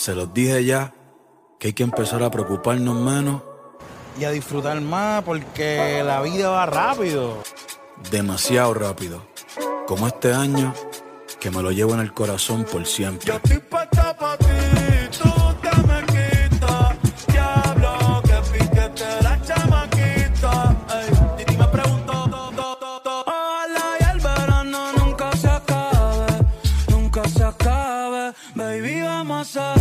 Se los dije ya que hay que empezar a preocuparnos menos. Y a disfrutar más porque la vida va rápido. Demasiado rápido. Como este año que me lo llevo en el corazón por siempre. Yo estoy puesta pa' ti, tú te me quitas. Diablo, que piquete la chamaquita. Ey, Titi me preguntó, do, do, do, do. Ojalá y el verano nunca se acabe, nunca se acabe. Baby, vamos a